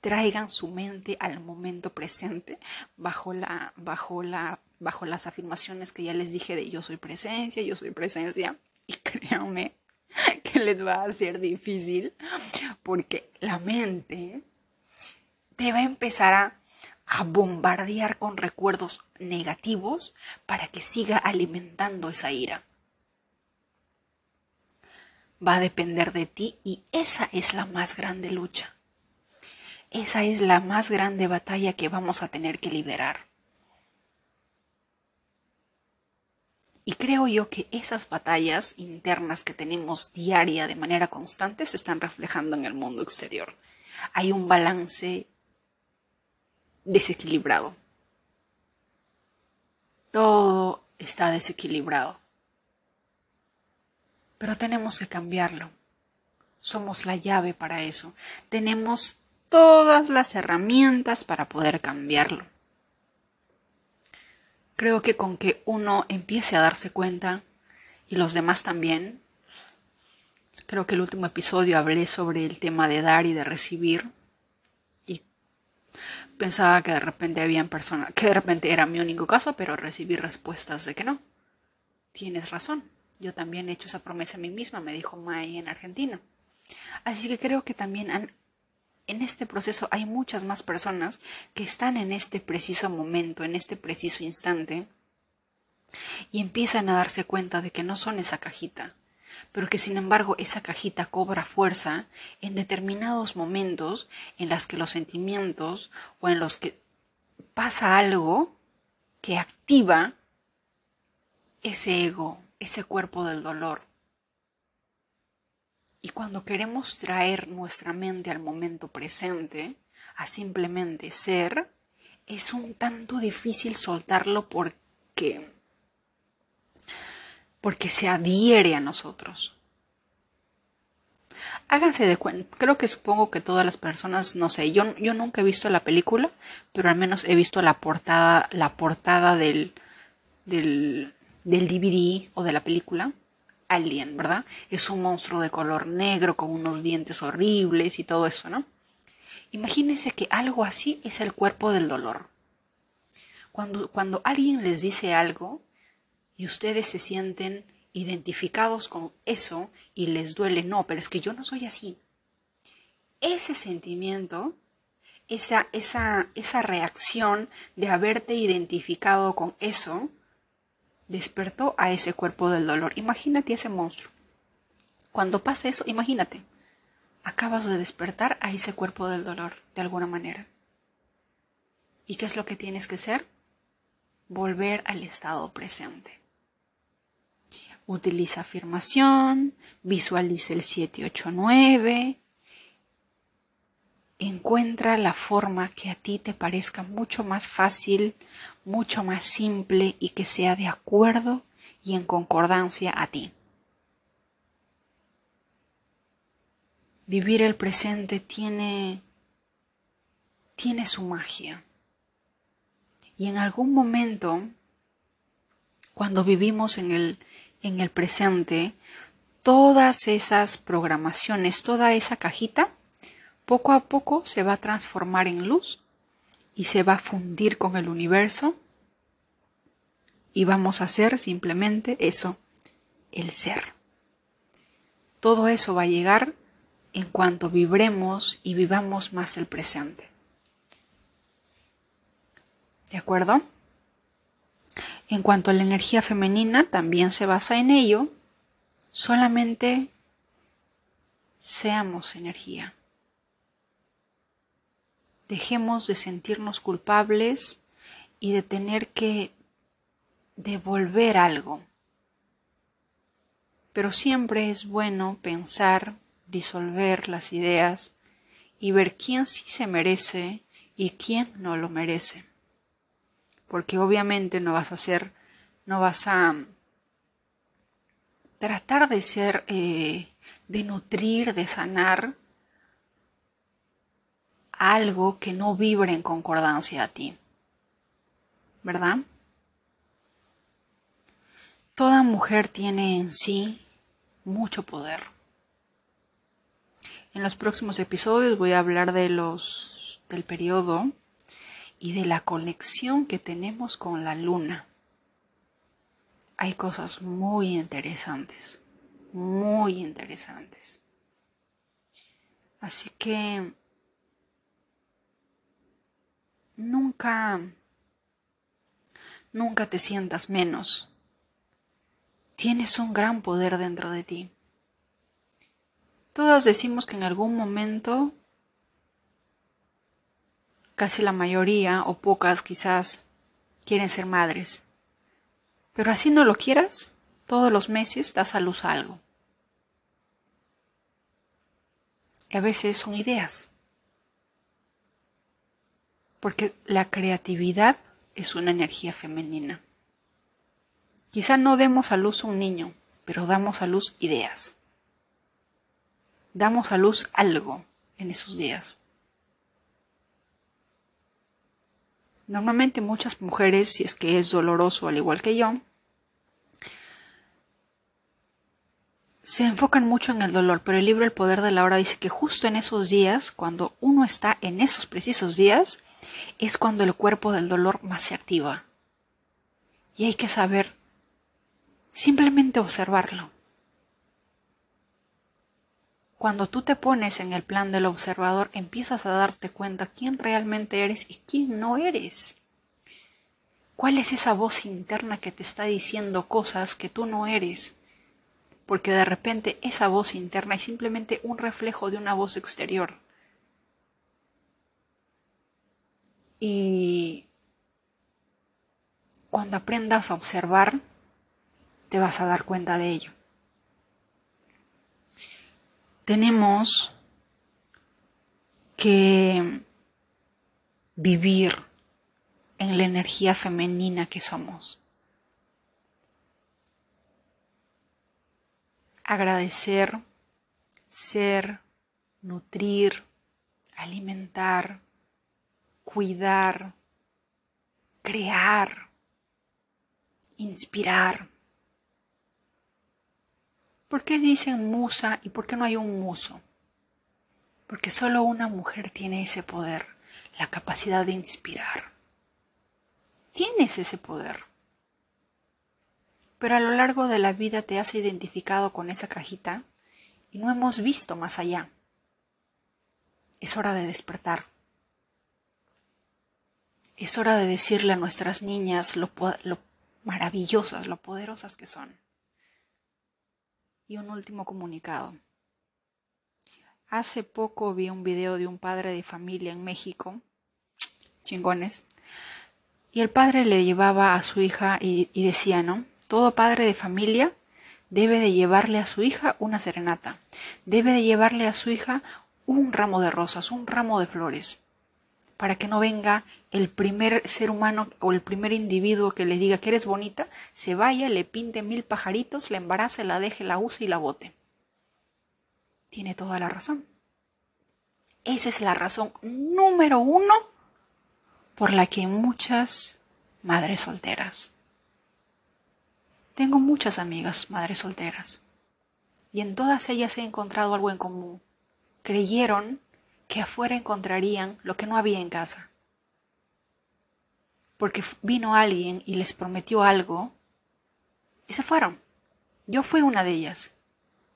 traigan su mente al momento presente bajo la, bajo la, bajo las afirmaciones que ya les dije de yo soy presencia, yo soy presencia. Y créanme les va a ser difícil porque la mente te va a empezar a a bombardear con recuerdos negativos para que siga alimentando esa ira. Va a depender de ti y esa es la más grande lucha. Esa es la más grande batalla que vamos a tener que liberar. Y creo yo que esas batallas internas que tenemos diaria de manera constante se están reflejando en el mundo exterior. Hay un balance desequilibrado. Todo está desequilibrado. Pero tenemos que cambiarlo. Somos la llave para eso. Tenemos todas las herramientas para poder cambiarlo. Creo que con que uno empiece a darse cuenta, y los demás también, creo que el último episodio hablé sobre el tema de dar y de recibir, Pensaba que de repente habían personas, que de repente era mi único caso, pero recibí respuestas de que no. Tienes razón. Yo también he hecho esa promesa a mí misma, me dijo May en Argentina. Así que creo que también en este proceso hay muchas más personas que están en este preciso momento, en este preciso instante, y empiezan a darse cuenta de que no son esa cajita, pero que sin embargo esa cajita cobra fuerza en determinados momentos en las que los sentimientos o en los que pasa algo que activa ese ego, ese cuerpo del dolor. Y cuando queremos traer nuestra mente al momento presente, a simplemente ser, es un tanto difícil soltarlo porque porque se adhiere a nosotros. Háganse de cuenta, creo que supongo que todas las personas, no sé, yo, yo nunca he visto la película, pero al menos he visto la portada, la portada del, del, del DVD o de la película. Alien, ¿verdad? Es un monstruo de color negro con unos dientes horribles y todo eso, ¿no? Imagínense que algo así es el cuerpo del dolor. Cuando, cuando alguien les dice algo, y ustedes se sienten identificados con eso y les duele, no, pero es que yo no soy así. Ese sentimiento, esa, esa, esa reacción de haberte identificado con eso, despertó a ese cuerpo del dolor. Imagínate ese monstruo. Cuando pasa eso, imagínate, acabas de despertar a ese cuerpo del dolor de alguna manera. ¿Y qué es lo que tienes que hacer? Volver al estado presente. Utiliza afirmación, visualiza el 789. Encuentra la forma que a ti te parezca mucho más fácil, mucho más simple y que sea de acuerdo y en concordancia a ti. Vivir el presente tiene tiene su magia. Y en algún momento, cuando vivimos en el en el presente todas esas programaciones, toda esa cajita, poco a poco se va a transformar en luz y se va a fundir con el universo y vamos a ser simplemente eso, el ser. Todo eso va a llegar en cuanto vibremos y vivamos más el presente. ¿De acuerdo? En cuanto a la energía femenina, también se basa en ello, solamente seamos energía. Dejemos de sentirnos culpables y de tener que devolver algo. Pero siempre es bueno pensar, disolver las ideas y ver quién sí se merece y quién no lo merece. Porque obviamente no vas a ser, no vas a tratar de ser, eh, de nutrir, de sanar algo que no vibre en concordancia a ti. ¿Verdad? Toda mujer tiene en sí mucho poder. En los próximos episodios voy a hablar de los del periodo y de la conexión que tenemos con la luna. Hay cosas muy interesantes, muy interesantes. Así que nunca nunca te sientas menos Tienes un gran poder dentro de ti. Todas decimos que en algún momento, casi la mayoría o pocas quizás, quieren ser madres. Pero así no lo quieras, todos los meses das a luz algo. Y a veces son ideas. Porque la creatividad es una energía femenina. Quizá no demos a luz un niño, pero damos a luz ideas. Damos a luz algo en esos días. Normalmente muchas mujeres, si es que es doloroso al igual que yo, se enfocan mucho en el dolor, pero el libro El Poder de la Hora dice que justo en esos días, cuando uno está en esos precisos días, es cuando el cuerpo del dolor más se activa. Y hay que saber Simplemente observarlo. Cuando tú te pones en el plan del observador, empiezas a darte cuenta quién realmente eres y quién no eres. ¿Cuál es esa voz interna que te está diciendo cosas que tú no eres? Porque de repente esa voz interna es simplemente un reflejo de una voz exterior. Y cuando aprendas a observar, te vas a dar cuenta de ello. Tenemos que vivir en la energía femenina que somos. Agradecer, ser, nutrir, alimentar, cuidar, crear, inspirar. ¿Por qué dicen musa y por qué no hay un muso? Porque solo una mujer tiene ese poder, la capacidad de inspirar. Tienes ese poder. Pero a lo largo de la vida te has identificado con esa cajita y no hemos visto más allá. Es hora de despertar. Es hora de decirle a nuestras niñas lo, lo maravillosas, lo poderosas que son. Y un último comunicado. Hace poco vi un video de un padre de familia en México, chingones, y el padre le llevaba a su hija y, y decía, ¿no? Todo padre de familia debe de llevarle a su hija una serenata, debe de llevarle a su hija un ramo de rosas, un ramo de flores, para que no venga el primer ser humano o el primer individuo que le diga que eres bonita, se vaya, le pinte mil pajaritos, la embarace, la deje, la use y la bote. Tiene toda la razón. Esa es la razón número uno por la que muchas madres solteras. Tengo muchas amigas madres solteras y en todas ellas he encontrado algo en común. Creyeron que afuera encontrarían lo que no había en casa. porque vino alguien y les prometió algo y se fueron. Yo fui una de ellas.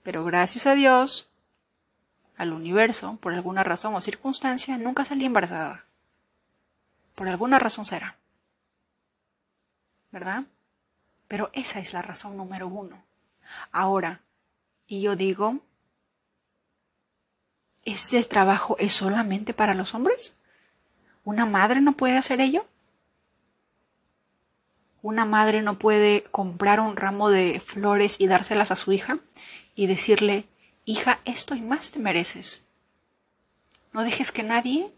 Pero gracias a Dios, al universo, por alguna razón o circunstancia, nunca salí embarazada. Por alguna razón será. ¿Verdad? Pero esa es la razón número uno. Ahora, y yo digo, ¿ese trabajo es solamente para los hombres? ¿Una madre no puede hacer ello? ¿Una madre no puede comprar un ramo de flores y dárselas a su hija y decirle, hija, esto y más te mereces? No dejes que nadie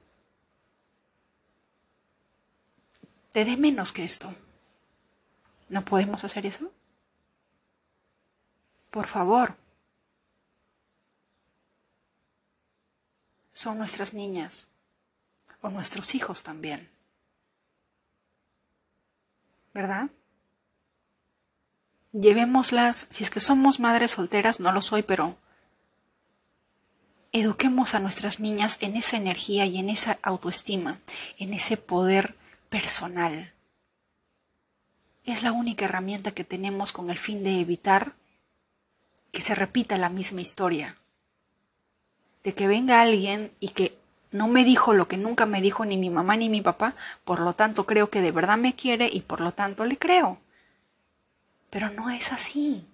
te dé menos que esto. ¿No podemos hacer eso? Por favor. Son nuestras niñas o nuestros hijos también. ¿Verdad? Llevémoslas, si es que somos madres solteras, no lo soy, pero eduquemos a nuestras niñas en esa energía y en esa autoestima, en ese poder personal. Es la única herramienta que tenemos con el fin de evitar que se repita la misma historia. De que venga alguien y que no me dijo lo que nunca me dijo ni mi mamá ni mi papá, por lo tanto creo que de verdad me quiere y por lo tanto le creo. Pero no es así.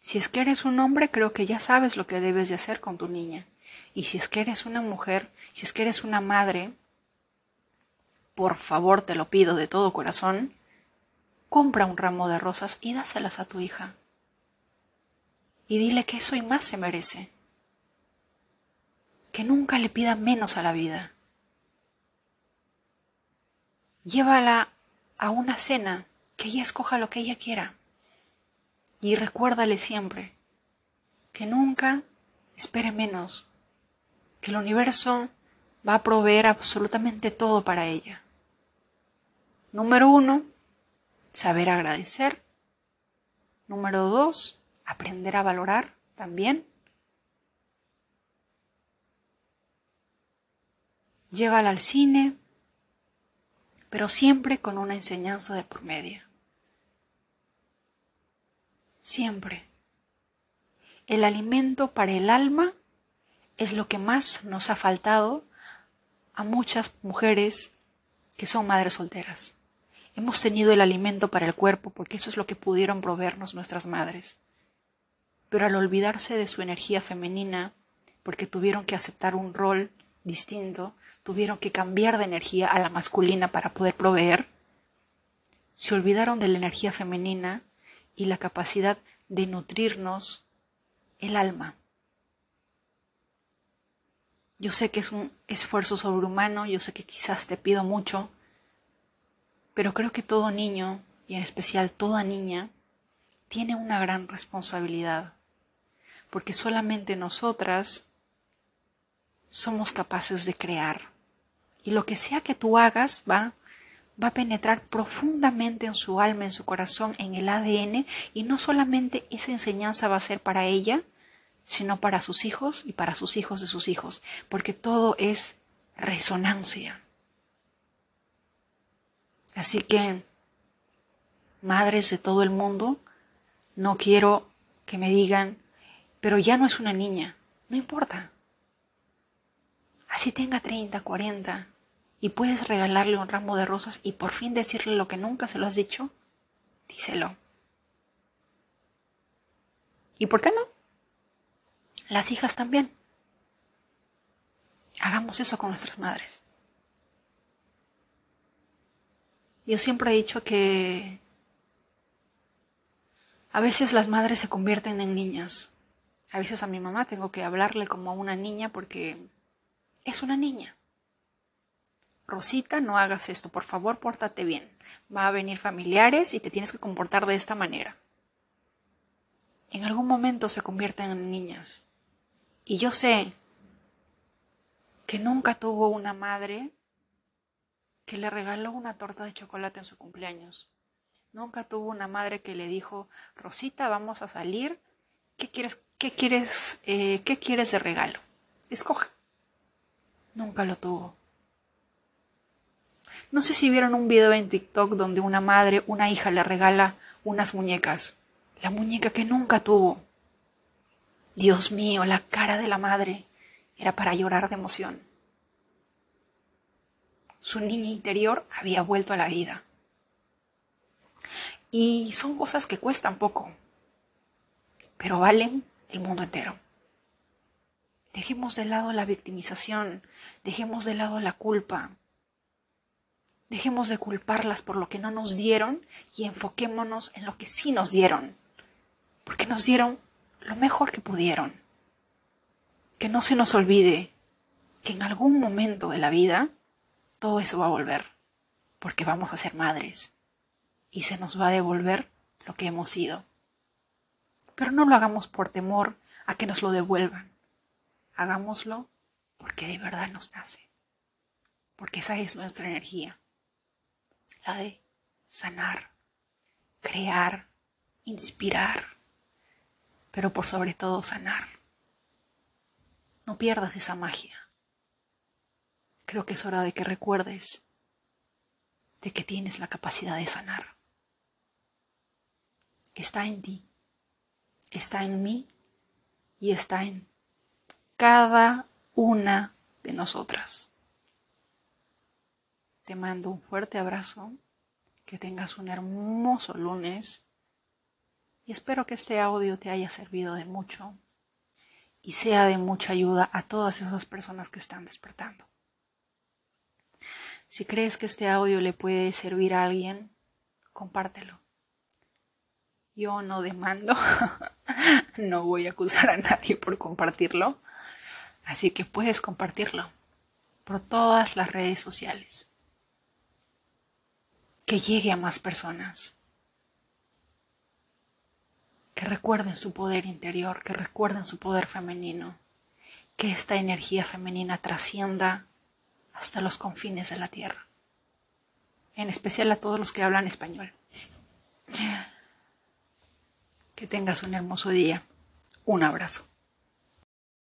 Si es que eres un hombre, creo que ya sabes lo que debes de hacer con tu niña. Y si es que eres una mujer, si es que eres una madre, por favor te lo pido de todo corazón, compra un ramo de rosas y dáselas a tu hija. Y dile que eso y más se merece. Que nunca le pida menos a la vida. Llévala a una cena, que ella escoja lo que ella quiera. Y recuérdale siempre que nunca espere menos, que el universo va a proveer absolutamente todo para ella. Número uno, saber agradecer. Número dos, aprender a valorar también. Llévala al cine, pero siempre con una enseñanza de por medio. Siempre. El alimento para el alma es lo que más nos ha faltado a muchas mujeres que son madres solteras. Hemos tenido el alimento para el cuerpo porque eso es lo que pudieron proveernos nuestras madres. Pero al olvidarse de su energía femenina, porque tuvieron que aceptar un rol distinto, tuvieron que cambiar de energía a la masculina para poder proveer, se olvidaron de la energía femenina y la capacidad de nutrirnos el alma. Yo sé que es un esfuerzo sobrehumano, yo sé que quizás te pido mucho, pero creo que todo niño, y en especial toda niña, tiene una gran responsabilidad, porque solamente nosotras somos capaces de crear. Y lo que sea que tú hagas va, va a penetrar profundamente en su alma, en su corazón, en el ADN, y no solamente esa enseñanza va a ser para ella, sino para sus hijos y para sus hijos de sus hijos, porque todo es resonancia. Así que, madres de todo el mundo, no quiero que me digan, pero ya no es una niña, no importa. Así tenga 30, 40, y puedes regalarle un ramo de rosas y por fin decirle lo que nunca se lo has dicho, díselo. ¿Y por qué no? Las hijas también. Hagamos eso con nuestras madres. Yo siempre he dicho que a veces las madres se convierten en niñas. A veces a mi mamá tengo que hablarle como a una niña porque es una niña. Rosita, no hagas esto, por favor, pórtate bien. Va a venir familiares y te tienes que comportar de esta manera. En algún momento se convierten en niñas. Y yo sé que nunca tuvo una madre que le regaló una torta de chocolate en su cumpleaños. Nunca tuvo una madre que le dijo, Rosita, vamos a salir. ¿Qué quieres, qué quieres, eh, qué quieres de regalo? Escoja. Nunca lo tuvo. No sé si vieron un video en TikTok donde una madre, una hija le regala unas muñecas. La muñeca que nunca tuvo. Dios mío, la cara de la madre era para llorar de emoción. Su niña interior había vuelto a la vida. Y son cosas que cuestan poco, pero valen el mundo entero. Dejemos de lado la victimización, dejemos de lado la culpa, dejemos de culparlas por lo que no nos dieron y enfoquémonos en lo que sí nos dieron, porque nos dieron lo mejor que pudieron. Que no se nos olvide que en algún momento de la vida todo eso va a volver, porque vamos a ser madres y se nos va a devolver lo que hemos sido. Pero no lo hagamos por temor a que nos lo devuelvan. Hagámoslo porque de verdad nos nace. Porque esa es nuestra energía. La de sanar, crear, inspirar, pero por sobre todo sanar. No pierdas esa magia. Creo que es hora de que recuerdes de que tienes la capacidad de sanar. Está en ti, está en mí y está en cada una de nosotras. Te mando un fuerte abrazo, que tengas un hermoso lunes y espero que este audio te haya servido de mucho y sea de mucha ayuda a todas esas personas que están despertando. Si crees que este audio le puede servir a alguien, compártelo. Yo no demando, no voy a acusar a nadie por compartirlo, así que puedes compartirlo por todas las redes sociales. Que llegue a más personas. Que recuerden su poder interior, que recuerden su poder femenino, que esta energía femenina trascienda hasta los confines de la tierra, en especial a todos los que hablan español. Que tengas un hermoso día. Un abrazo.